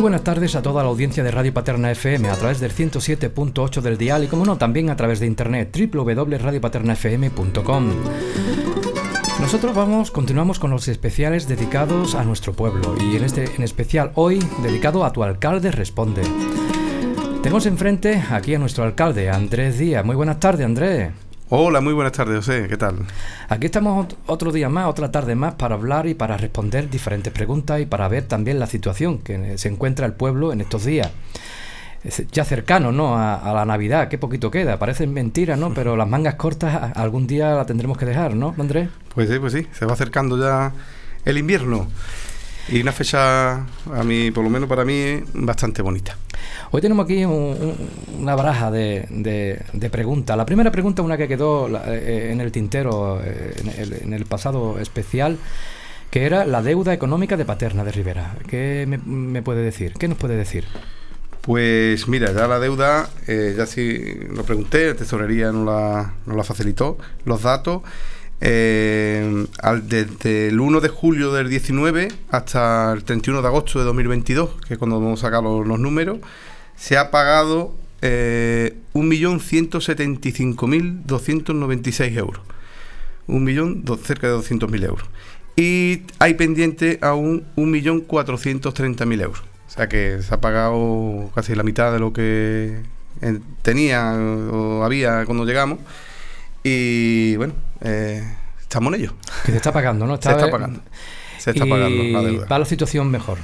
Muy buenas tardes a toda la audiencia de Radio Paterna FM a través del 107.8 del dial y como no también a través de internet www.radiopaternafm.com. Nosotros vamos, continuamos con los especiales dedicados a nuestro pueblo y en este en especial hoy dedicado a tu alcalde responde. Tenemos enfrente aquí a nuestro alcalde, Andrés Díaz. Muy buenas tardes, Andrés. Hola, muy buenas tardes, José. ¿Qué tal? Aquí estamos otro día más, otra tarde más, para hablar y para responder diferentes preguntas y para ver también la situación que se encuentra el pueblo en estos días. ya cercano, ¿no? A, la Navidad, qué poquito queda. Parece mentira, ¿no? Pero las mangas cortas algún día la tendremos que dejar, ¿no, Andrés? Pues sí, pues sí. Se va acercando ya el invierno. Y una fecha, a mí, por lo menos para mí, bastante bonita. Hoy tenemos aquí una baraja de, preguntas. La primera pregunta, una que quedó eh, en el tintero eh, en el, pasado especial, que era la deuda económica de Paterna de Rivera. ¿Qué me, puede decir? ¿Qué nos puede decir? Pues mira, ya la deuda, eh, ya sí lo pregunté, la tesorería no la, no la facilitó, los datos. Eh, desde el 1 de julio del 19 hasta el 31 de agosto de 2022, que es cuando vamos a sacar los, números, se ha pagado eh, 1.175.296 euros. Un millón, cerca de 200.000 euros. Y hay pendiente aún 1.430.000 euros. O sea que se ha pagado casi la mitad de lo que eh, tenía o había cuando llegamos. Y bueno, eh, estamos en ello. Que se está pagando, ¿no? se está pagando. Se está pagando la deuda. Va la situación mejor.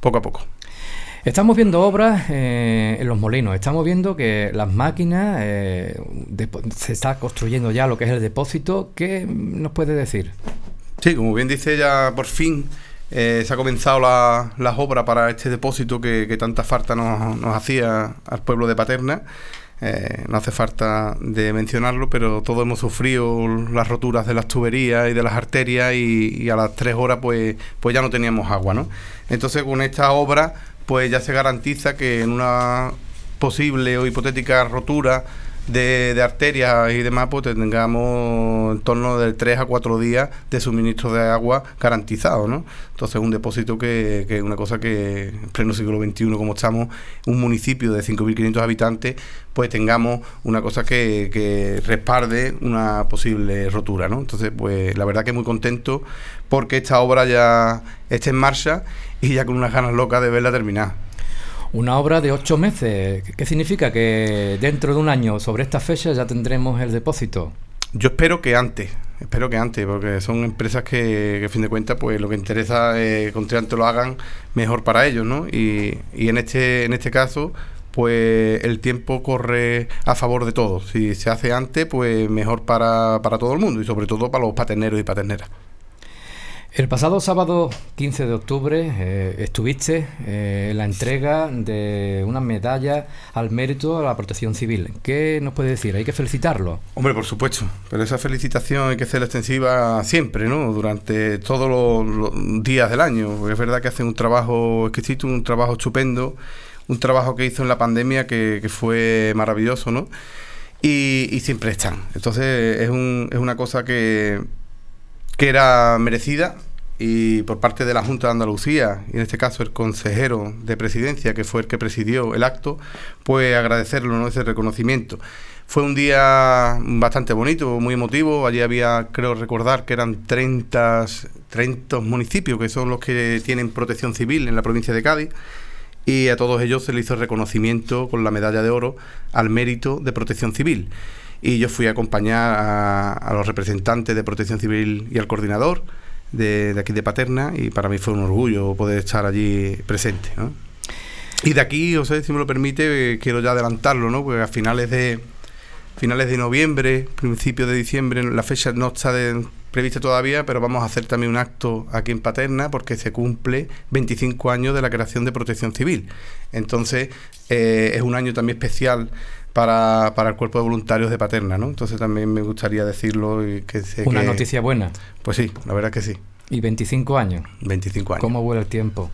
Poco a poco. Estamos viendo obras eh, en los molinos, estamos viendo que las máquinas, eh, se está construyendo ya lo que es el depósito. ¿Qué nos puede decir? Sí, como bien dice, ya por fin se ha comenzado la, las obras para este depósito que, tanta falta nos, nos, hacía al pueblo de Paterna. Eh, no hace falta de mencionarlo, pero todos hemos sufrido las roturas de las tuberías y de las arterias y, a las tres horas pues, pues ya no teníamos agua, ¿no? Entonces con esta obra pues ya se garantiza que en una posible o hipotética rotura de, arterias y demás, pues tengamos en torno de 3 a 4 días de suministro de agua garantizado, ¿no? Entonces, un depósito que es una cosa que en pleno siglo XXI, como estamos, un municipio de 5.500 habitantes, pues tengamos una cosa que, que una posible rotura, ¿no? Entonces, pues la verdad que muy contento porque esta obra ya está en marcha y ya con unas ganas locas de verla terminar. Una obra de ocho meses. ¿Qué significa? Que dentro de un año, sobre esta fecha, ya tendremos el depósito. Yo espero que antes, espero que antes, porque son empresas que, a fin de cuentas, pues lo que interesa es que antes lo hagan mejor para ellos, ¿no? Y, y en este, en este caso, pues el tiempo corre a favor de todos. Si se hace antes, pues mejor para, para todo el mundo y sobre todo para los paterneros y paterneras. El pasado sábado 15 de octubre eh, estuviste eh, en la entrega de una medalla al mérito a la protección civil. ¿Qué nos puede decir? ¿Hay que felicitarlo? Hombre, por supuesto, pero esa felicitación hay que hacerla extensiva siempre, ¿no? Durante todos los, días del año, es verdad que hacen un trabajo exquisito, un trabajo estupendo, un trabajo que hizo en la pandemia que, fue maravilloso, ¿no? Y, y, siempre están. Entonces es, un, es una cosa que que era merecida y por parte de la Junta de Andalucía, y en este caso el consejero de presidencia, que fue el que presidió el acto, pues agradecerlo, ¿no? ese reconocimiento. Fue un día bastante bonito, muy emotivo. Allí había, creo recordar, que eran 30, 30 municipios que son los que tienen protección civil en la provincia de Cádiz. Y a todos ellos se le hizo reconocimiento con la medalla de oro al mérito de protección civil y yo fui a acompañar a, los representantes de Protección Civil y al coordinador de, aquí de Paterna y para mí fue un orgullo poder estar allí presente. Y de aquí, o sea, si me lo permite, quiero ya adelantarlo, ¿no? Porque a finales de finales de noviembre, principios de diciembre, la fecha no está prevista todavía, pero vamos a hacer también un acto aquí en Paterna porque se cumple 25 años de la creación de Protección Civil. Entonces, eh, es un año también especial para, para, el cuerpo de voluntarios de Paterna, ¿no? Entonces también me gustaría decirlo. Y que Una noticia buena. Pues sí, la verdad que sí. ¿Y 25 años? 25 años. ¿Cómo vuela el tiempo?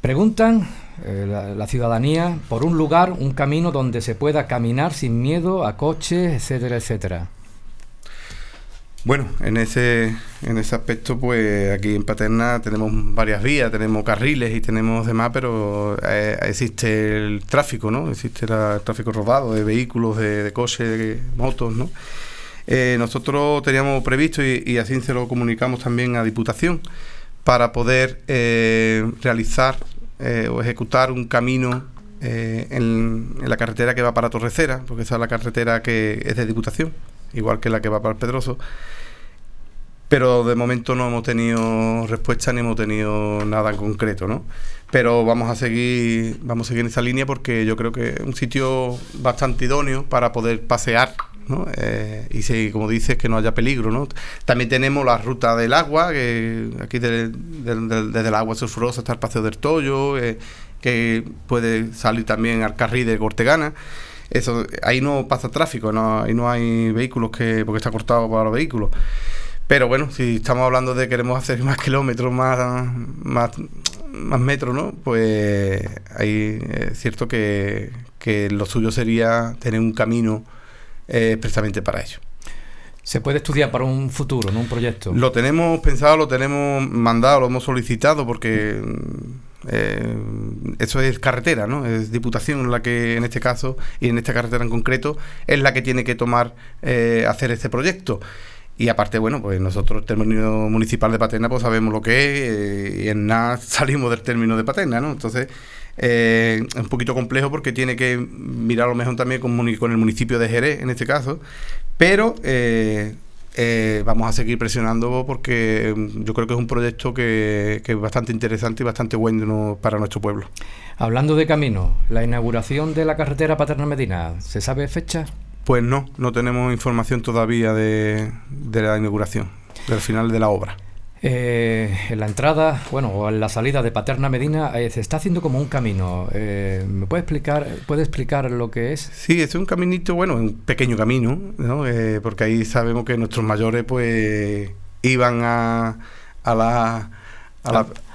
Preguntan eh, la, ciudadanía por un lugar, un camino donde se pueda caminar sin miedo a coches, etcétera, etcétera. Bueno, en ese, en ese aspecto, pues aquí en Paterna tenemos varias vías, tenemos carriles y tenemos demás, pero eh, existe el tráfico, ¿no? Existe el tráfico rodado de vehículos, de, coches, de motos, ¿no? Eh, nosotros teníamos previsto, y, así se lo comunicamos también a Diputación, para poder eh, realizar o ejecutar un camino en, en, la carretera que va para Torrecera, porque esa es la carretera que es de Diputación igual que la que va para el Pedroso. Pero de momento no hemos tenido respuesta ni hemos tenido nada en concreto, ¿no? Pero vamos a seguir, vamos a seguir en esa línea porque yo creo que es un sitio bastante idóneo para poder pasear ¿no? Eh, y si, como dices, que no haya peligro, ¿no? También tenemos la ruta del agua, que aquí desde el agua sulfurosa está el Paseo del Tollo, eh, que puede salir también al carril de Cortegana eso ahí no pasa tráfico, no, ahí no hay vehículos que porque está cortado para los vehículos. Pero bueno, si estamos hablando de que queremos hacer más kilómetros, más, más, más metros, ¿no? Pues ahí es cierto que, lo suyo sería tener un camino eh, expresamente para ello. Se puede estudiar para un futuro, ¿no? Un proyecto. Lo tenemos pensado, lo tenemos mandado, lo hemos solicitado porque eh, eso es carretera, ¿no? Es Diputación la que, en este caso, y en esta carretera en concreto, es la que tiene que tomar, eh, hacer este proyecto. Y aparte, bueno, pues nosotros, el término municipal de Paterna, pues sabemos lo que es, eh, y en nada salimos del término de Paterna, ¿no? Entonces, es un poquito complejo porque tiene que mirar lo mejor también con, con el municipio de Jerez, en este caso, pero eh, vamos a seguir presionando porque mm, yo creo que es un proyecto que, es bastante interesante y bastante bueno para nuestro pueblo. Hablando de camino, la inauguración de la carretera Paterna Medina, ¿se sabe fecha? Pues no, no tenemos información todavía de, de la inauguración, del final de la obra. Eh, en la entrada, bueno, o en la salida de Paterna Medina, eh, se está haciendo como un camino. Eh, ¿Me puede explicar, puede explicar lo que es? Sí, es un caminito, bueno, un pequeño camino, ¿no? porque ahí sabemos que nuestros mayores, pues, iban a, a la...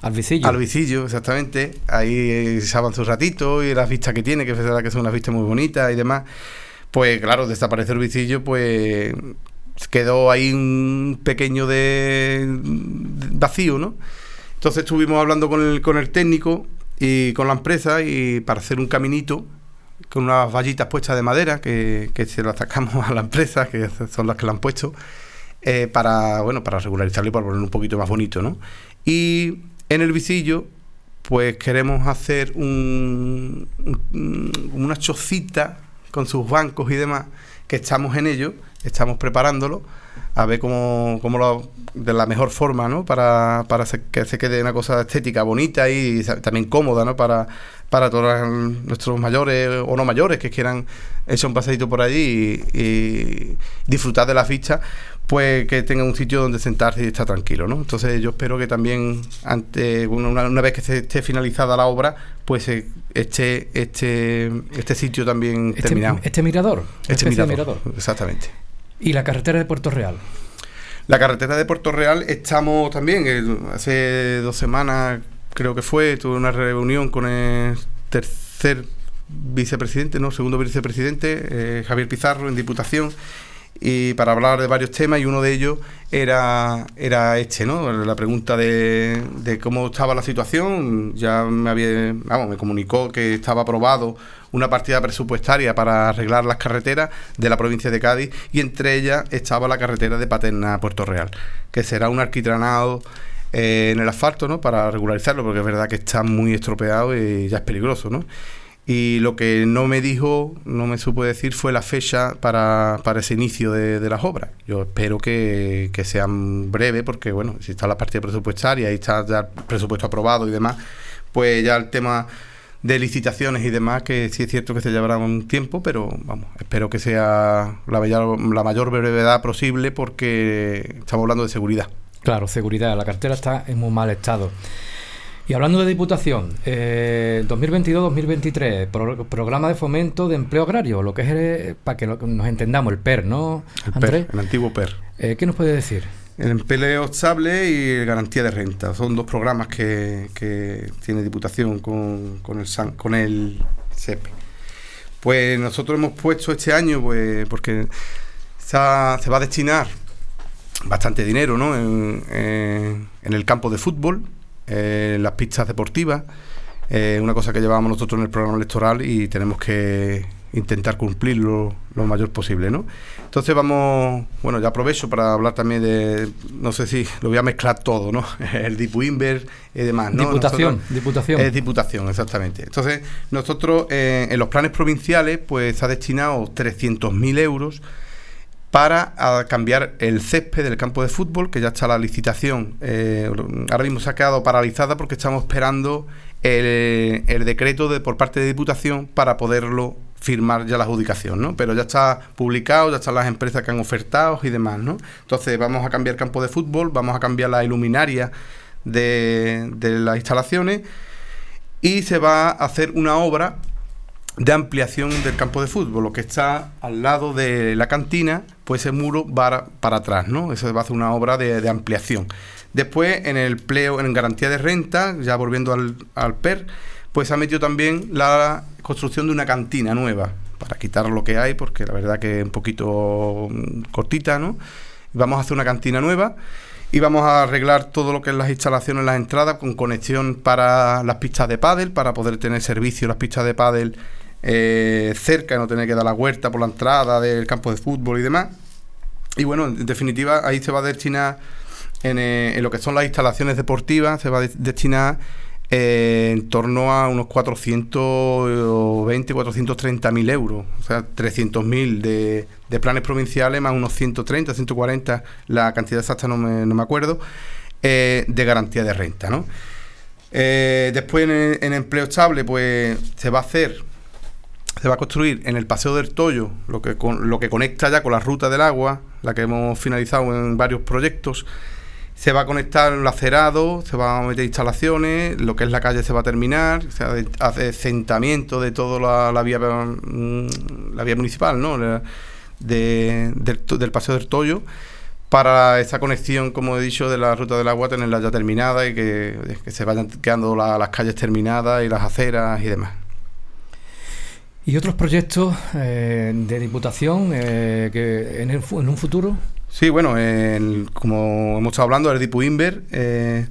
al, vicillo. Al vicillo, exactamente. Ahí echaban su ratito y las vistas que tiene, que es verdad que son unas vistas muy bonitas y demás. Pues claro, desaparece el vicillo, pues quedó ahí un pequeño de, vacío, ¿no? Entonces estuvimos hablando con el, con el técnico y con la empresa y para hacer un caminito con unas vallitas puestas de madera que, se lo sacamos a la empresa, que son las que la han puesto, eh, para, bueno, para regularizarlo y para ponerlo un poquito más bonito, ¿no? Y en el visillo, pues queremos hacer un, una chocita con sus bancos y demás, que estamos en ello, estamos preparándolo a ver cómo, cómo lo, de la mejor forma, ¿no? Para, para que se quede una cosa estética bonita y también cómoda, ¿no? Para, para todos nuestros mayores o no mayores que quieran echar un pasadito por allí y, disfrutar de la ficha, pues que tengan un sitio donde sentarse y estar tranquilo, ¿no? Entonces yo espero que también ante una, una vez que se esté finalizada la obra, pues esté este, este sitio también este, terminado. Este mirador. Este mirador, exactamente. ¿Y la carretera de Puerto Real? La carretera de Puerto Real estamos también, eh, hace dos semanas creo que fue, tuve una reunión con el tercer vicepresidente, no, segundo vicepresidente, eh, Javier Pizarro, en Diputación, y para hablar de varios temas y uno de ellos era, era este, ¿no? La pregunta de, de cómo estaba la situación, ya me había, vamos, me comunicó que estaba aprobado una partida presupuestaria para arreglar las carreteras de la provincia de Cádiz y entre ellas estaba la carretera de Paterna a Puerto Real, que será un arquitranado eh, en el asfalto, ¿no? Para regularizarlo, porque es verdad que está muy estropeado y ya es peligroso, ¿no? Y lo que no me dijo, no me supo decir, fue la fecha para, para ese inicio de, las obras. Yo espero que, que sean breves, porque bueno, si está la partida presupuestaria y está ya el presupuesto aprobado y demás, pues ya el tema de licitaciones y demás, que sí es cierto que se llevará un tiempo, pero vamos, espero que sea la mayor, la mayor brevedad posible porque estamos hablando de seguridad. Claro, seguridad. La cartera está en muy mal estado. Y hablando de Diputación, eh, 2022-2023, programa de fomento de empleo agrario, lo que es, eh, para que nos entendamos, el PER, ¿no? El PER, el antiguo PER. Eh, ¿Qué nos puede decir? El empleo estable y garantía de renta. Son dos programas que, tiene Diputación con, el, con el SEPE. Pues nosotros hemos puesto este año, pues porque se, va a destinar bastante dinero ¿no? en, en el campo de fútbol, en las pistas deportivas. una cosa que llevábamos nosotros en el programa electoral y tenemos que intentar cumplirlo lo mayor posible, ¿no? Entonces vamos, bueno, ya aprovecho para hablar también de, no sé si lo voy a mezclar todo, ¿no? El Dipuinver y demás, ¿no? Diputación, diputación. Es diputación, exactamente. Entonces, nosotros eh, en los planes provinciales, pues se ha destinado 300.000 euros para cambiar el césped del campo de fútbol, que ya está la licitación. Eh, ahora mismo se ha quedado paralizada porque estamos esperando el, el decreto de, por parte de Diputación para poderlo firmar ya la adjudicación, ¿no? Pero ya está publicado, ya están las empresas que han ofertado y demás, ¿no? Entonces vamos a cambiar campo de fútbol, vamos a cambiar la iluminaria de, de las instalaciones y se va a hacer una obra de ampliación del campo de fútbol, lo que está al lado de la cantina, pues ese muro va para atrás, ¿no? Eso va a hacer una obra de, ampliación. Después, en el pleo, en garantía de renta, ya volviendo al, al PER, pues ha metido también la construcción de una cantina nueva, para quitar lo que hay, porque la verdad que es un poquito mm, cortita, ¿no? Vamos a hacer una cantina nueva y vamos a arreglar todo lo que es las instalaciones, las entradas, con conexión para las pistas de pádel, para poder tener servicio las pistas de pádel eh, cerca y no tener que dar la huerta por la entrada del campo de fútbol y demás. Y bueno, en definitiva, ahí se va a destinar en, eh, en lo que son las instalaciones deportivas, se va a destinar eh, en torno a unos 420, 430 mil euros, o sea, 300 mil de, planes provinciales más unos 130, 140, la cantidad exacta no me, no me acuerdo, eh, de garantía de renta, ¿no? Eh, después en, empleo estable, pues se va a hacer, se va a construir en el Paseo del Toyo, lo que, lo que conecta ya con la ruta del agua, la que hemos finalizado en varios proyectos, se va a conectar el lacerado, se van a meter instalaciones, lo que es la calle se va a terminar, se hace asentamiento de toda la, vía mm, la vía municipal, ¿no? del, Paseo del Toyo, para esa conexión, como he dicho, de la ruta del agua, tenerla ya terminada y que, se vayan quedando las calles terminadas y las aceras y demás. ¿Y otros proyectos eh, de diputación eh, que en, en un futuro? Sí, bueno, como hemos estado hablando, el Dipu Inver, eh,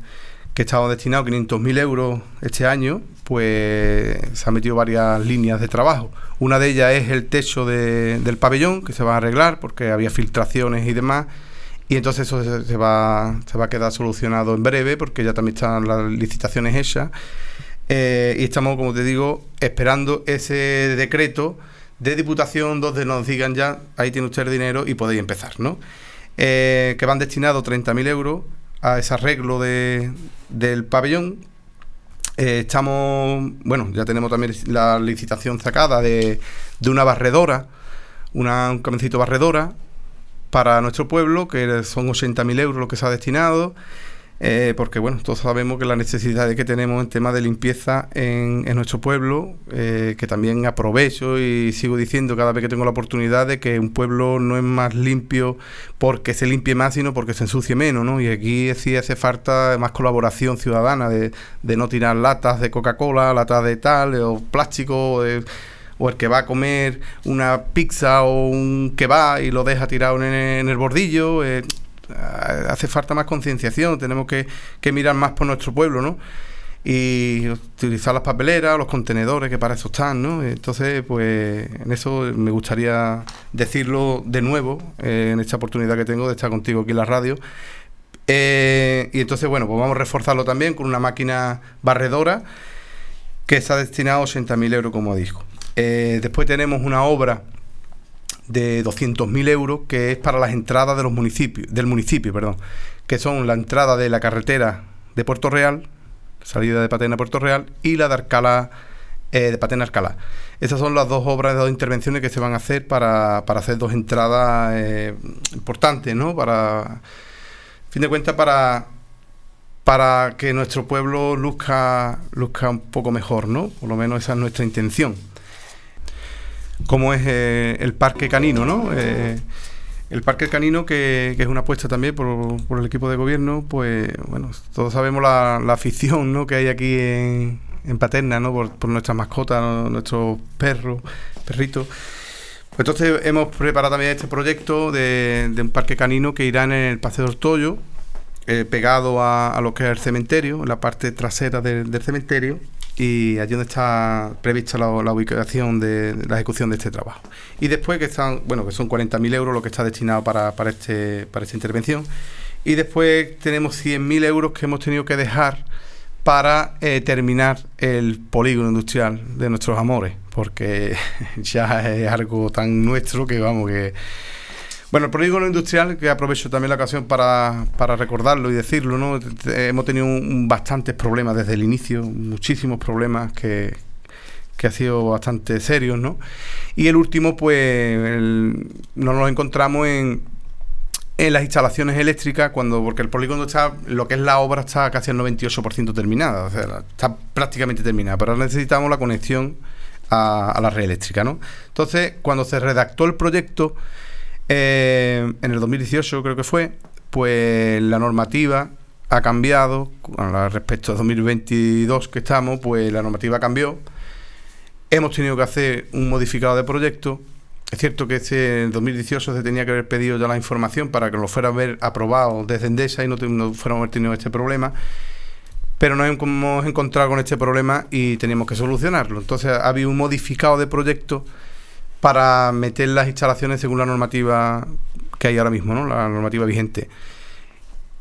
que estaba destinado a 500.000 euros este año, pues se han metido varias líneas de trabajo. Una de ellas es el techo del pabellón, que se va a arreglar porque había filtraciones y demás. Y entonces eso se, va, se va a quedar solucionado en breve porque ya también están las licitaciones hechas. Eh, y estamos, como te digo, esperando ese decreto de diputación donde nos digan ya, ahí tiene usted el dinero y podéis empezar, ¿no? Eh, que van destinados 30.000 euros a ese arreglo de, del pabellón. Eh, estamos, bueno, ya tenemos también la licitación sacada de, de una barredora, una, un camioncito barredora para nuestro pueblo, que son 80.000 euros lo que se ha destinado. Eh, porque bueno, todos sabemos que la necesidad que tenemos en tema de limpieza en, nuestro pueblo, eh, que también aprovecho y sigo diciendo cada vez que tengo la oportunidad de que un pueblo no es más limpio porque se limpie más, sino porque se ensucie menos, ¿no? Y aquí sí hace falta más colaboración ciudadana de, no tirar latas de Coca-Cola, latas de tal, o plástico, o el que va a comer una pizza o un kebab y lo deja tirado en, el bordillo. Eh, hace falta más concienciación, tenemos que, mirar más por nuestro pueblo, ¿no? y utilizar las papeleras, los contenedores que para eso están, ¿no? Entonces, pues en eso me gustaría decirlo de nuevo eh, en esta oportunidad que tengo de estar contigo aquí en la radio. Eh, y entonces, bueno, pues vamos a reforzarlo también con una máquina barredora que está destinada a 80.000 euros, como dijo. Eh, después tenemos una obra de 200.000 euros que es para las entradas de los municipios, del municipio, perdón, que son la entrada de la carretera de Puerto Real, salida de Patena Puerto Real, y la de Arcala, eh, de Patena a Alcalá. Esas son las dos obras, de dos intervenciones que se van a hacer para, para hacer dos entradas eh, importantes, ¿no? Para, fin de cuentas, para, para que nuestro pueblo luzca, luzca un poco mejor, ¿no? Por lo menos esa es nuestra intención como es eh, el parque canino, ¿no? Eh, el parque canino, que, es una apuesta también por, el equipo de gobierno, pues bueno, todos sabemos la, afición ¿no? que hay aquí en, Paterna, ¿no? Por, nuestras mascotas, nuestros perros, perritos. Entonces hemos preparado también este proyecto de, un parque canino que irá en el Paseo del Toyo, eh, pegado a, lo que es el cementerio, en la parte trasera del cementerio, y allí donde está prevista la, ubicación de, la ejecución de este trabajo. Y después que están, bueno, que son 40.000 euros lo que está destinado para, para, este, para esta intervención. Y después tenemos 100.000 euros que hemos tenido que dejar para eh, terminar el polígono industrial de nuestros amores, porque ya es algo tan nuestro que vamos que bueno, el polígono industrial, que aprovecho también la ocasión para, recordarlo y decirlo, ¿no? Hemos tenido bastantes problemas desde el inicio, muchísimos problemas que, que ha sido bastante serios, ¿no? Y el último, pues, nos lo encontramos en, en las instalaciones eléctricas, cuando porque el polígono está, lo que es la obra está casi al 98% terminada, o sea, está prácticamente terminada, pero necesitamos la conexión a, a la red eléctrica, ¿no? Entonces, cuando se redactó el proyecto, eh, en el 2018 creo que fue, pues la normativa ha cambiado, respecto a 2022 que estamos, pues la normativa cambió. Hemos tenido que hacer un modificado de proyecto. Es cierto que este, en 2018 se tenía que haber pedido ya la información para que lo fuera a ver aprobado desde Endesa y no, no fuéramos a haber tenido este problema. Pero nos hemos encontrado con este problema y teníamos que solucionarlo. Entonces ha habido un modificado de proyecto para meter las instalaciones según la normativa que hay ahora mismo, ¿no? la normativa vigente.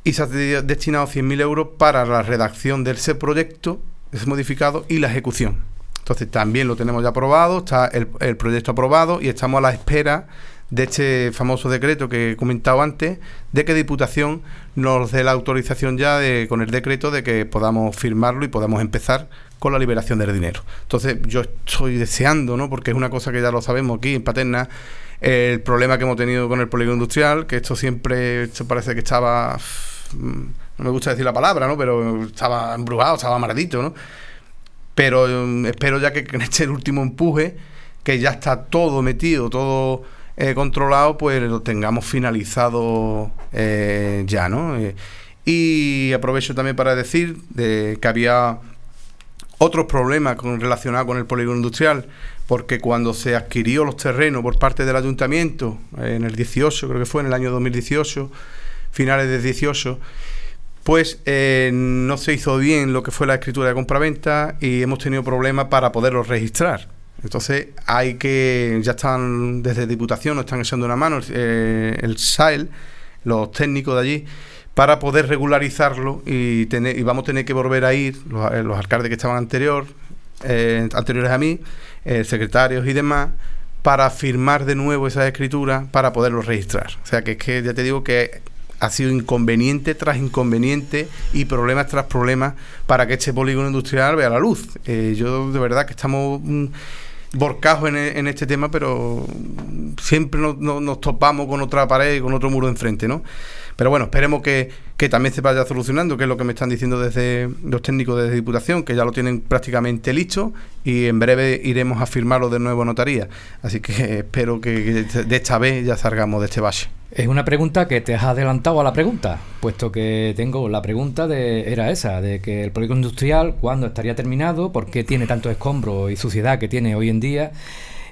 Y se ha destinado 100.000 euros para la redacción de ese proyecto, ese modificado y la ejecución. Entonces también lo tenemos ya aprobado, está el, el proyecto aprobado y estamos a la espera de este famoso decreto que he comentado antes, de que Diputación nos dé la autorización ya de, con el decreto de que podamos firmarlo y podamos empezar con la liberación del dinero. Entonces yo estoy deseando, ¿no? porque es una cosa que ya lo sabemos aquí en Paterna, el problema que hemos tenido con el polígono industrial, que esto siempre, esto parece que estaba, mm, no me gusta decir la palabra, ¿no? pero estaba embrujado, estaba maldito, ¿no? Pero mm, espero ya que en este último empuje, que ya está todo metido, todo eh, controlado, pues lo tengamos finalizado eh, ya, ¿no? Eh, y aprovecho también para decir de que había otros problemas con, relacionados con el polígono industrial, porque cuando se adquirió los terrenos por parte del ayuntamiento, en el 18, creo que fue en el año 2018, finales del 18, pues no se hizo bien lo que fue la escritura de compraventa y hemos tenido problemas para poderlos registrar. Entonces hay que, ya están desde Diputación, nos están echando una mano eh, el SAEL, los técnicos de allí, para poder regularizarlo y, tener, y vamos a tener que volver a ir, los, eh, alcaldes que estaban anterior, eh, anteriores a mí, secretarios y demás, para firmar de nuevo esa escritura para poderlo registrar. O sea que es que ya te digo que ha sido inconveniente tras inconveniente y problemas tras problemas para que este polígono industrial vea la luz. yo de verdad que estamos... Mm, borcajos e, en, este tema, pero siempre nos, topamos con otra pared y con otro muro enfrente, ¿no? Pero bueno, esperemos que, que, también se vaya solucionando, que es lo que me están diciendo desde los técnicos de Diputación, que ya lo tienen prácticamente listo y en breve iremos a firmarlo de nuevo a notaría. Así que espero que de esta vez ya salgamos de este valle. Es una pregunta que te has adelantado a la pregunta, puesto que tengo la pregunta de era esa, de que el polígono industrial, ¿cuándo estaría terminado? ¿Por qué tiene tanto escombro y suciedad que tiene hoy en día?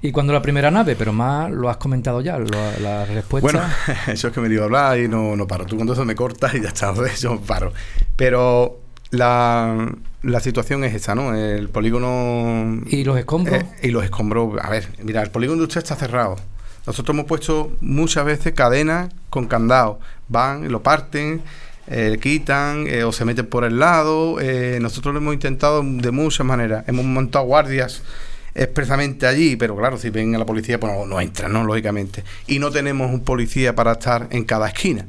Y cuando la primera nave, pero más lo has comentado ya, la respuesta. Bueno, eso es que me digo hablar y no, no paro. Tú cuando eso me cortas y ya está, yo paro. Pero la, la situación es esa, ¿no? El polígono. ¿Y los escombros? Eh, y los escombros. A ver, mira, el polígono industrial está cerrado nosotros hemos puesto muchas veces cadenas con candado. Van, lo parten, eh, quitan eh, o se meten por el lado. Eh, nosotros lo hemos intentado de muchas maneras. Hemos montado guardias expresamente allí, pero claro, si ven a la policía, pues no, entran, ¿no? Lógicamente. Y no tenemos un policía para estar en cada esquina.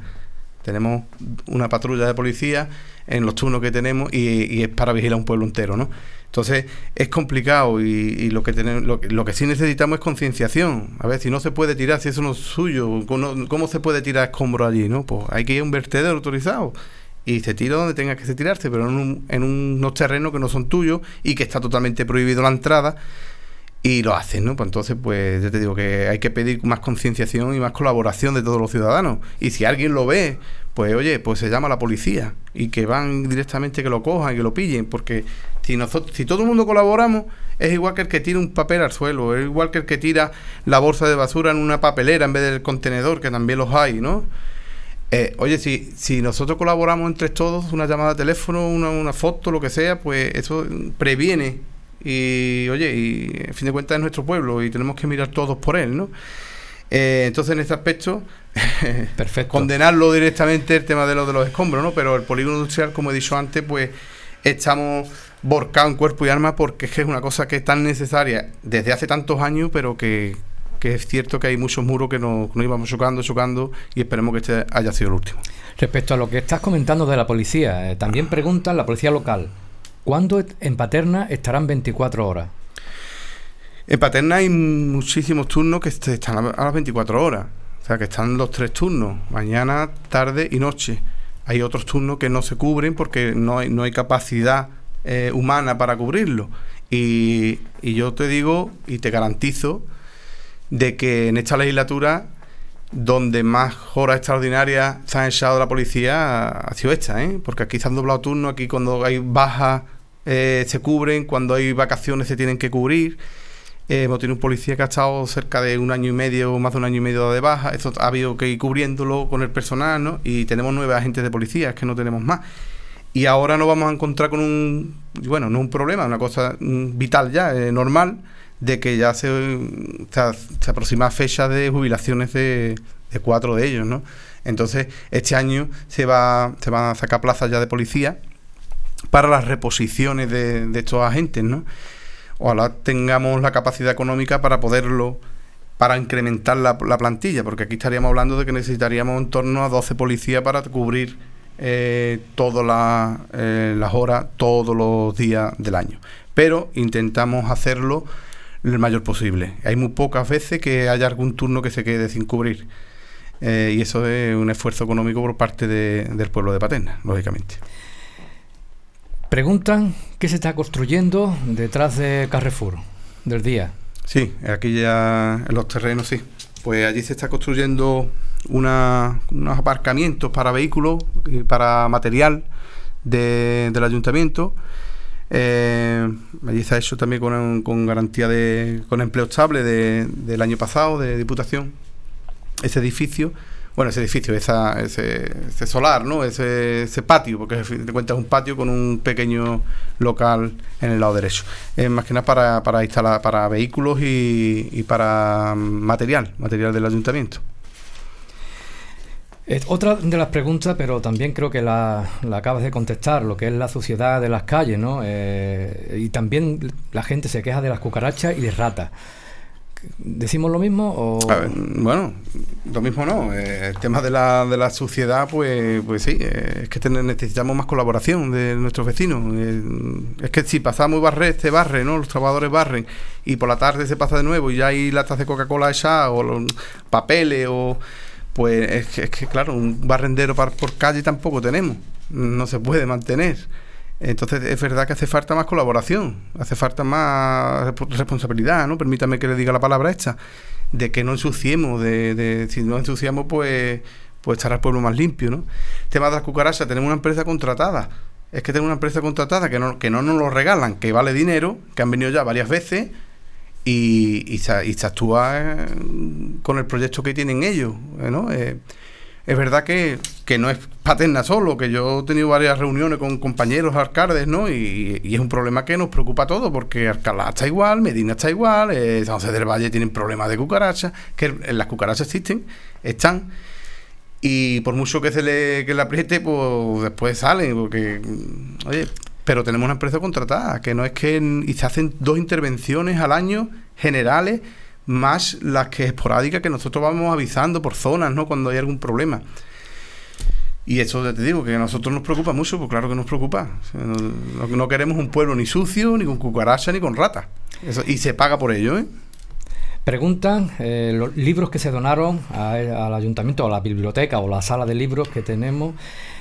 Tenemos una patrulla de policía en los turnos que tenemos y, es para vigilar un pueblo entero, ¿no? Entonces es complicado y, lo, que tenemos, lo, que sí necesitamos es concienciación. A ver, si no se puede tirar, si eso no es suyo, ¿cómo, se puede tirar escombro allí? no Pues hay que ir a un vertedero autorizado y se tira donde tenga que tirarse, pero en, en unos terrenos que no son tuyos y que está totalmente prohibido la entrada y lo hacen, ¿no? Pues entonces, pues ya te digo que hay que pedir más concienciación y más colaboración de todos los ciudadanos. Y si alguien lo ve, pues oye, pues se llama a la policía y que van directamente que lo cojan y que lo pillen, porque si nosotros, si todo el mundo colaboramos, es igual que el que tira un papel al suelo, es igual que el que tira la bolsa de basura en una papelera en vez del contenedor, que también los hay, ¿no? Eh, oye, si, si nosotros colaboramos entre todos, una llamada de teléfono, una, una foto, lo que sea, pues eso previene. Y, oye, y en fin de cuentas es nuestro pueblo y tenemos que mirar todos por él, ¿no? Eh, entonces, en este aspecto, condenarlo directamente el tema de lo de los escombros, ¿no? Pero el polígono industrial, como he dicho antes, pues estamos borcados en cuerpo y alma porque es que es una cosa que es tan necesaria desde hace tantos años, pero que, es cierto que hay muchos muros que nos, nos, íbamos chocando, chocando y esperemos que este haya sido el último. Respecto a lo que estás comentando de la policía, eh, también preguntan la policía local, ¿cuándo en Paterna estarán 24 horas? En Paterna hay muchísimos turnos que están a las 24 horas. O sea, que están los tres turnos, mañana, tarde y noche. Hay otros turnos que no se cubren porque no hay, no hay capacidad eh, humana para cubrirlo. Y, y yo te digo y te garantizo de que en esta legislatura donde más horas extraordinarias se han echado la policía ha sido esta, ¿eh? porque aquí se han doblado turnos, aquí cuando hay bajas eh, se cubren, cuando hay vacaciones se tienen que cubrir. Eh, hemos tenido un policía que ha estado cerca de un año y medio, más de un año y medio de baja. Esto ha habido que ir cubriéndolo con el personal, ¿no? Y tenemos nueve agentes de policía, es que no tenemos más. Y ahora nos vamos a encontrar con un, bueno, no un problema, una cosa mm, vital ya, eh, normal, de que ya se, se, aproxima fecha de jubilaciones de, cuatro de ellos, ¿no? Entonces, este año se va, se van a sacar plazas ya de policía para las reposiciones de, de estos agentes, ¿no? ojalá tengamos la capacidad económica para poderlo, para incrementar la, plantilla, porque aquí estaríamos hablando de que necesitaríamos en torno a 12 policías para cubrir eh, todas eh, las horas, todos los días del año. Pero intentamos hacerlo el mayor posible. Hay muy pocas veces que haya algún turno que se quede sin cubrir. Eh, y eso es un esfuerzo económico por parte del pueblo de Paterna, lógicamente. Preguntan qué se está construyendo detrás de Carrefour del día. Sí, aquí ya en los terrenos sí. Pues allí se está construyendo unos aparcamientos para vehículos y para material del ayuntamiento. Eh, allí está hecho también con, garantía de con empleo estable del año pasado de Diputación. Ese edificio bueno, ese edificio, esa, ese, solar, ¿no? Ese, ese patio, porque te cuentas un patio con un pequeño local en el lado derecho. Es más que nada para, para instalar, para vehículos y, y para material, material del ayuntamiento. Otra de las preguntas, pero también creo que la, acabas de contestar, lo que es la suciedad de las calles, ¿no? Eh, y también la gente se queja de las cucarachas y de ratas. ¿Decimos lo mismo? O... bueno, lo mismo no. Eh, el tema de la, de la suciedad, pues, pues sí, es que necesitamos más colaboración de nuestros vecinos. Eh, es que si pasamos y barre, se barre, ¿no? Los trabajadores barren y por la tarde se pasa de nuevo y ya hay latas de Coca-Cola esa o los papeles o... Pues es que, es que claro, un barrendero por calle tampoco tenemos. No se puede mantener. Entonces es verdad que hace falta más colaboración, hace falta más responsabilidad, ¿no? Permítame que le diga la palabra esta, de que no ensuciemos, de, de si no ensuciamos pues, pues estará el pueblo más limpio, ¿no? tema de las cucarachas, tenemos una empresa contratada, es que tenemos una empresa contratada que no, que no nos lo regalan, que vale dinero, que han venido ya varias veces y, y, se, y se actúa eh, con el proyecto que tienen ellos, ¿no? Eh, es verdad que, no es paterna solo, que yo he tenido varias reuniones con compañeros alcaldes, ¿no? Y, es un problema que nos preocupa a todos, porque Alcalá está igual, Medina está igual, eh, San José del Valle tienen problemas de cucarachas, que las cucarachas existen, están, y por mucho que se le, que le apriete, pues después salen, porque, oye, pero tenemos una empresa contratada, que no es que, y se hacen dos intervenciones al año generales, más las que esporádicas que nosotros vamos avisando por zonas, ¿no? Cuando hay algún problema. Y eso te digo, que a nosotros nos preocupa mucho, pues claro que nos preocupa. no, queremos un pueblo ni sucio, ni con cucaracha, ni con rata. y se paga por ello, ¿eh? Preguntan eh, los libros que se donaron al ayuntamiento, a la biblioteca o la sala de libros que tenemos,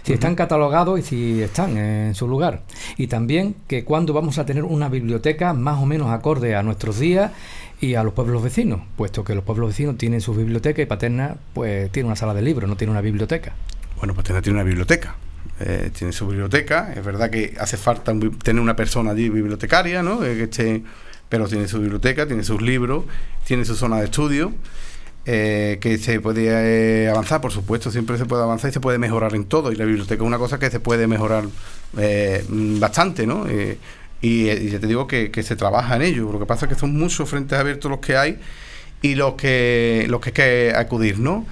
si están catalogados y si están en su lugar. Y también que cuándo vamos a tener una biblioteca más o menos acorde a nuestros días y a los pueblos vecinos, puesto que los pueblos vecinos tienen su biblioteca y Paterna pues tiene una sala de libros, no tiene una biblioteca. Bueno, Paterna tiene una biblioteca. Eh, tiene su biblioteca. Es verdad que hace falta tener una persona allí bibliotecaria, ¿no? Eh, que esté pero tiene su biblioteca, tiene sus libros, tiene su zona de estudio. Eh, que se puede eh, avanzar, por supuesto, siempre se puede avanzar y se puede mejorar en todo. Y la biblioteca es una cosa que se puede mejorar eh, bastante, ¿no? y, ya te digo que, se trabaja en ello. Lo que pasa es que son muchos frentes abiertos los que hay y los que, los que hay que acudir, ¿no?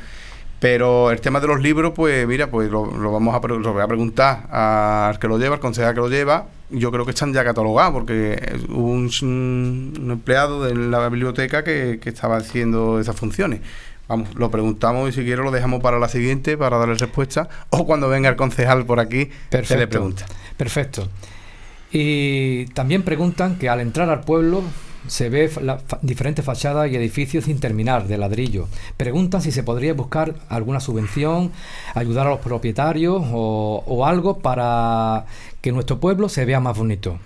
Pero el tema de los libros, pues mira, pues lo, vamos a, lo voy a preguntar al que lo lleva, al consejero que lo lleva. Yo creo que están ya catalogados porque hubo un, empleado de la biblioteca que, estaba haciendo esas funciones. Vamos, lo preguntamos y si quiere lo dejamos para la siguiente para darle respuesta. O cuando venga el concejal por aquí, se le pregunta. Perfecto. Y también preguntan que al entrar al pueblo se ve diferentes fachadas y edificios sin terminar de ladrillo. Preguntan si se podría buscar alguna subvención, ayudar a los propietarios o, algo para que nuestro pueblo se vea más bonito.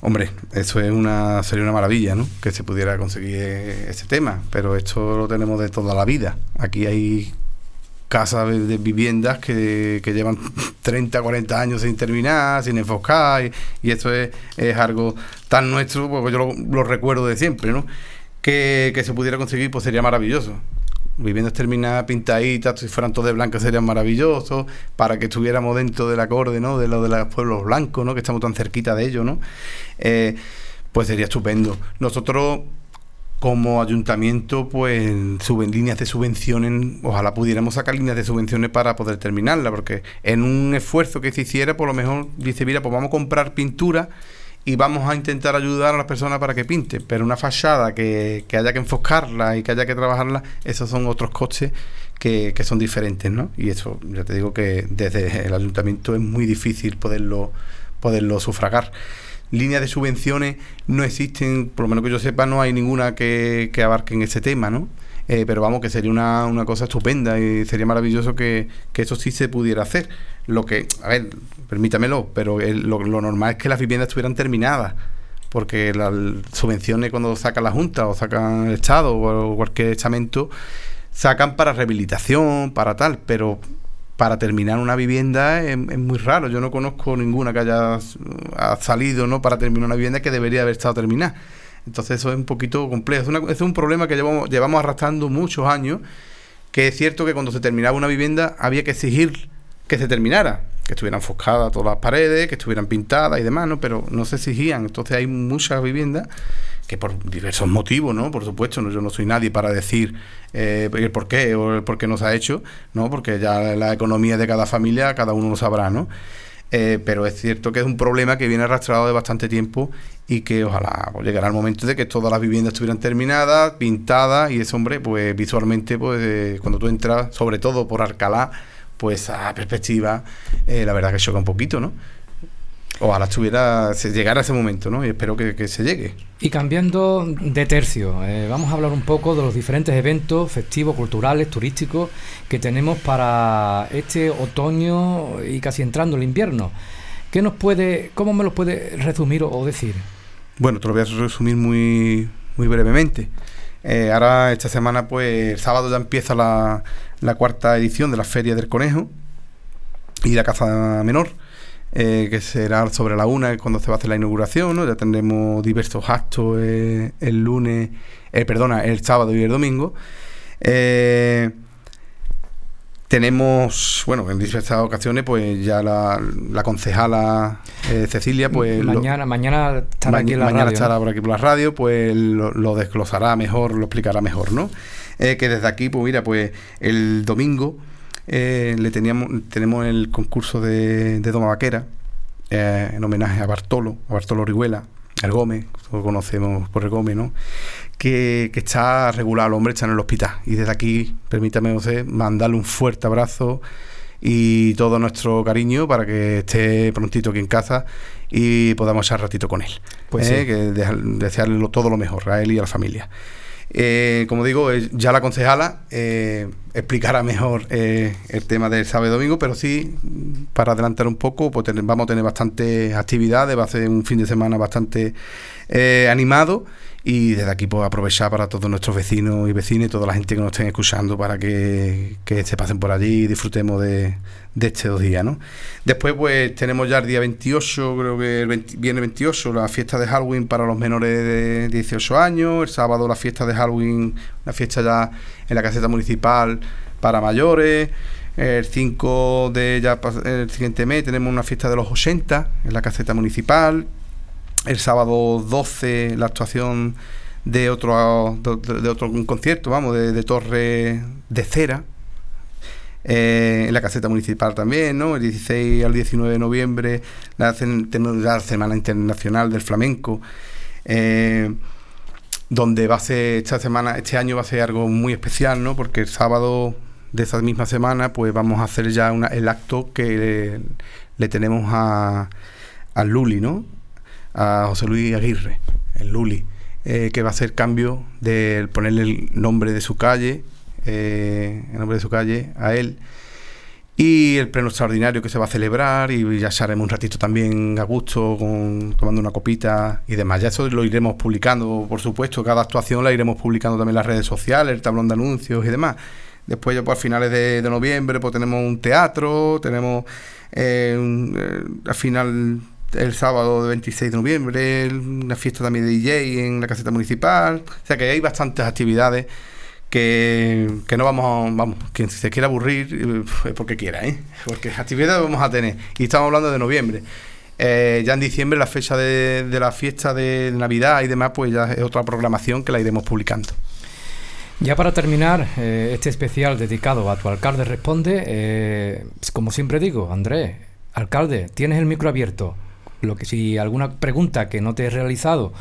Hombre, eso es una, sería una maravilla, ¿no? Que se pudiera conseguir ese tema, pero esto lo tenemos de toda la vida. Aquí hay casas de viviendas que, llevan 30, 40 años sin terminar, sin enfocar, y, eso es, algo tan nuestro, porque yo lo, recuerdo de siempre, ¿no? Que, se pudiera conseguir, pues sería maravilloso. Viviendas terminadas, pintaditas, si fueran todas de blanco serían maravillosos, para que estuviéramos dentro del acorde, ¿no? De lo de los pueblos blancos, ¿no? Que estamos tan cerquita de ellos, ¿no? Eh, pues sería estupendo. Nosotros como ayuntamiento, pues suben líneas de subvenciones, ojalá pudiéramos sacar líneas de subvenciones para poder terminarla, porque en un esfuerzo que se hiciera, por lo mejor dice, mira, pues vamos a comprar pintura y vamos a intentar ayudar a las personas para que pinten, pero una fachada que, haya que enfocarla y que haya que trabajarla, esos son otros costes que, que son diferentes, ¿no? Y eso, ya te digo que desde el ayuntamiento es muy difícil poderlo, poderlo sufragar líneas de subvenciones no existen, por lo menos que yo sepa, no hay ninguna que, que abarque en ese tema, ¿no? Eh, pero vamos, que sería una, una, cosa estupenda y sería maravilloso que, eso sí se pudiera hacer. Lo que, a ver, permítamelo, pero lo, normal es que las viviendas estuvieran terminadas, porque las subvenciones cuando saca la Junta o sacan el Estado o cualquier estamento, sacan para rehabilitación, para tal, pero para terminar una vivienda es, muy raro. Yo no conozco ninguna que haya salido ¿no? para terminar una vivienda que debería haber estado terminada. Entonces eso es un poquito complejo. Es, un problema que llevamos, llevamos arrastrando muchos años, que es cierto que cuando se terminaba una vivienda había que exigir que se terminara, que estuvieran foscadas todas las paredes, que estuvieran pintadas y demás, ¿no? pero no se exigían. Entonces hay muchas viviendas que por diversos motivos, ¿no? Por supuesto, no, yo no soy nadie para decir eh, el por qué o el por qué no se ha hecho, ¿no? Porque ya la economía de cada familia, cada uno lo sabrá, ¿no? Eh, pero es cierto que es un problema que viene arrastrado de bastante tiempo y que ojalá pues, llegará el momento de que todas las viviendas estuvieran terminadas, pintadas y ese hombre, pues visualmente, pues eh, cuando tú entras, sobre todo por Arcalá, pues a perspectiva, la verdad que choca un poquito, ¿no? Ojalá estuviera, se llegara ese momento, ¿no? Y espero que, se llegue. Y cambiando de tercio, eh, vamos a hablar un poco de los diferentes eventos festivos, culturales, turísticos que tenemos para este otoño y casi entrando el invierno. ¿Qué nos puede, cómo me los puede resumir o, decir? Bueno, te lo voy a resumir muy, muy brevemente. Eh, ahora esta semana, pues el sábado ya empieza la, la cuarta edición de la Feria del Conejo y la Caza Menor eh, que será sobre la una cuando se va a hacer la inauguración. Ya tendremos diversos actos eh, el lunes, eh, perdona, el sábado y el domingo. Tenemos, bueno, en diversas ocasiones, pues ya la, concejala Cecilia, pues... Mañana, mañana estará aquí la mañana estará por aquí por la radio, pues lo, desglosará mejor, lo explicará mejor, ¿no? que desde aquí, pues mira, pues el domingo eh, le teníamos, tenemos el concurso de, de Doma Vaquera, eh, en homenaje a Bartolo, a Bartolo Orihuela, el Gómez, lo conocemos por el Gómez, ¿no? Que, está regulado, el hombre está en el hospital. Y desde aquí, permítame José, mandarle un fuerte abrazo y todo nuestro cariño para que esté prontito aquí en casa y podamos echar ratito con él. Pues eh, que desearle todo lo mejor a él y a la familia. Eh, como digo, eh, ya la concejala eh, explicará mejor el tema del sábado y domingo, pero sí, para adelantar un poco, pues vamos a tener bastantes actividades, va a ser un fin de semana bastante animado y desde aquí pues aprovechar para todos nuestros vecinos y vecinas y toda la gente que nos estén escuchando para que, se pasen por allí y disfrutemos de, de estos dos días, ¿no? Después pues tenemos ya el día 28, creo que el viene 28, la fiesta de Halloween para los menores de 18 años, el sábado la fiesta de Halloween, una fiesta ya en la caseta municipal para mayores, el 5 de ya el siguiente mes tenemos una fiesta de los 80 en la caseta municipal, el sábado 12 la actuación de otro de, otro concierto, vamos, de, Torre de Cera, eh, en la caseta municipal también, ¿no? El 16 al 19 de noviembre la, la Semana Internacional del Flamenco, eh, donde va a ser esta semana, este año va a ser algo muy especial, ¿no? Porque el sábado de esa misma semana, pues vamos a hacer ya el acto que le, tenemos a, a Luli, ¿no? A José Luis Aguirre, el Luli, eh, que va a hacer cambio de ponerle el nombre de su calle, eh, el nombre de su calle a él. Y el pleno extraordinario que se va a celebrar y ya haremos un ratito también a gusto con, tomando una copita y demás. Ya eso lo iremos publicando, por supuesto, cada actuación la iremos publicando también en las redes sociales, el tablón de anuncios y demás. Después ya pues a finales de, noviembre pues tenemos un teatro, tenemos eh, al final el sábado 26 de noviembre, una fiesta también de DJ en la caseta municipal. O sea que hay bastantes actividades que, no vamos a, vamos, quien se quiera aburrir es porque quiera, ¿eh? Porque actividades vamos a tener. Y estamos hablando de noviembre. Eh, ya en diciembre, la fecha de, la fiesta de Navidad y demás, pues ya es otra programación que la iremos publicando. Ya para terminar eh, este especial dedicado a tu alcalde responde, eh, como siempre digo, Andrés, alcalde, tienes el micro abierto lo que si alguna pregunta que no te he realizado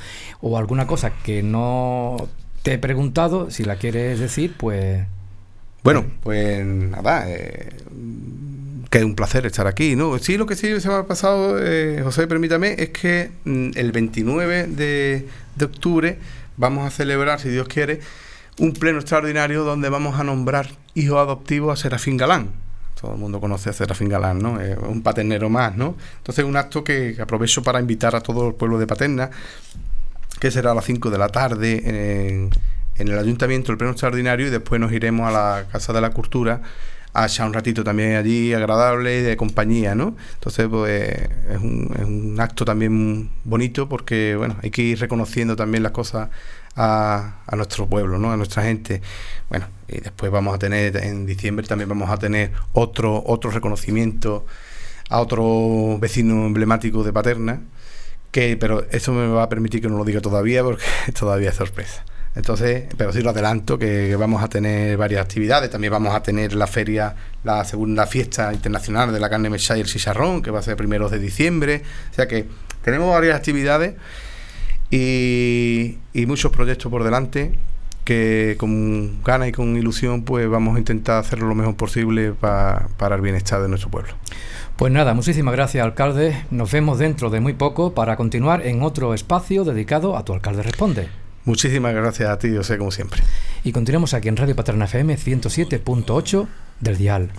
o alguna cosa que no te he preguntado, si la quieres decir, pues... Bueno, pues nada, eh, que es un placer estar aquí, ¿no? Sí, lo que sí se me ha pasado, eh, José, permítame, es que mm, el 29 de, de octubre vamos a celebrar, si Dios quiere, un pleno extraordinario donde vamos a nombrar hijo adoptivo a Serafín Galán todo el mundo conoce a Serafín Galán, ¿no? un paternero más, ¿no? Entonces un acto que, aprovecho para invitar a todo el pueblo de Paterna, que será a las 5 de la tarde en, el ayuntamiento, el pleno extraordinario, y después nos iremos a la Casa de la Cultura a echar un ratito también allí agradable de compañía, ¿no? Entonces, pues es un, es un acto también bonito porque, bueno, hay que ir reconociendo también las cosas a, nuestro pueblo, ¿no? a nuestra gente. Bueno, y después vamos a tener, en diciembre también vamos a tener otro, otro reconocimiento a otro vecino emblemático de Paterna, que, pero eso me va a permitir que no lo diga todavía porque todavía es sorpresa. Entonces, pero sí lo adelanto que, vamos a tener varias actividades. También vamos a tener la feria, la segunda fiesta internacional de la carne mechada y el chicharrón, que va a ser primeros de diciembre. O sea que tenemos varias actividades y, muchos proyectos por delante que con ganas y con ilusión pues vamos a intentar hacerlo lo mejor posible para el bienestar de nuestro pueblo. Pues nada, muchísimas gracias alcalde. Nos vemos dentro de muy poco para continuar en otro espacio dedicado a tu alcalde responde. Muchísimas gracias a ti, José, como siempre. Y continuamos aquí en Radio Paterna FM 107.8 del Dial.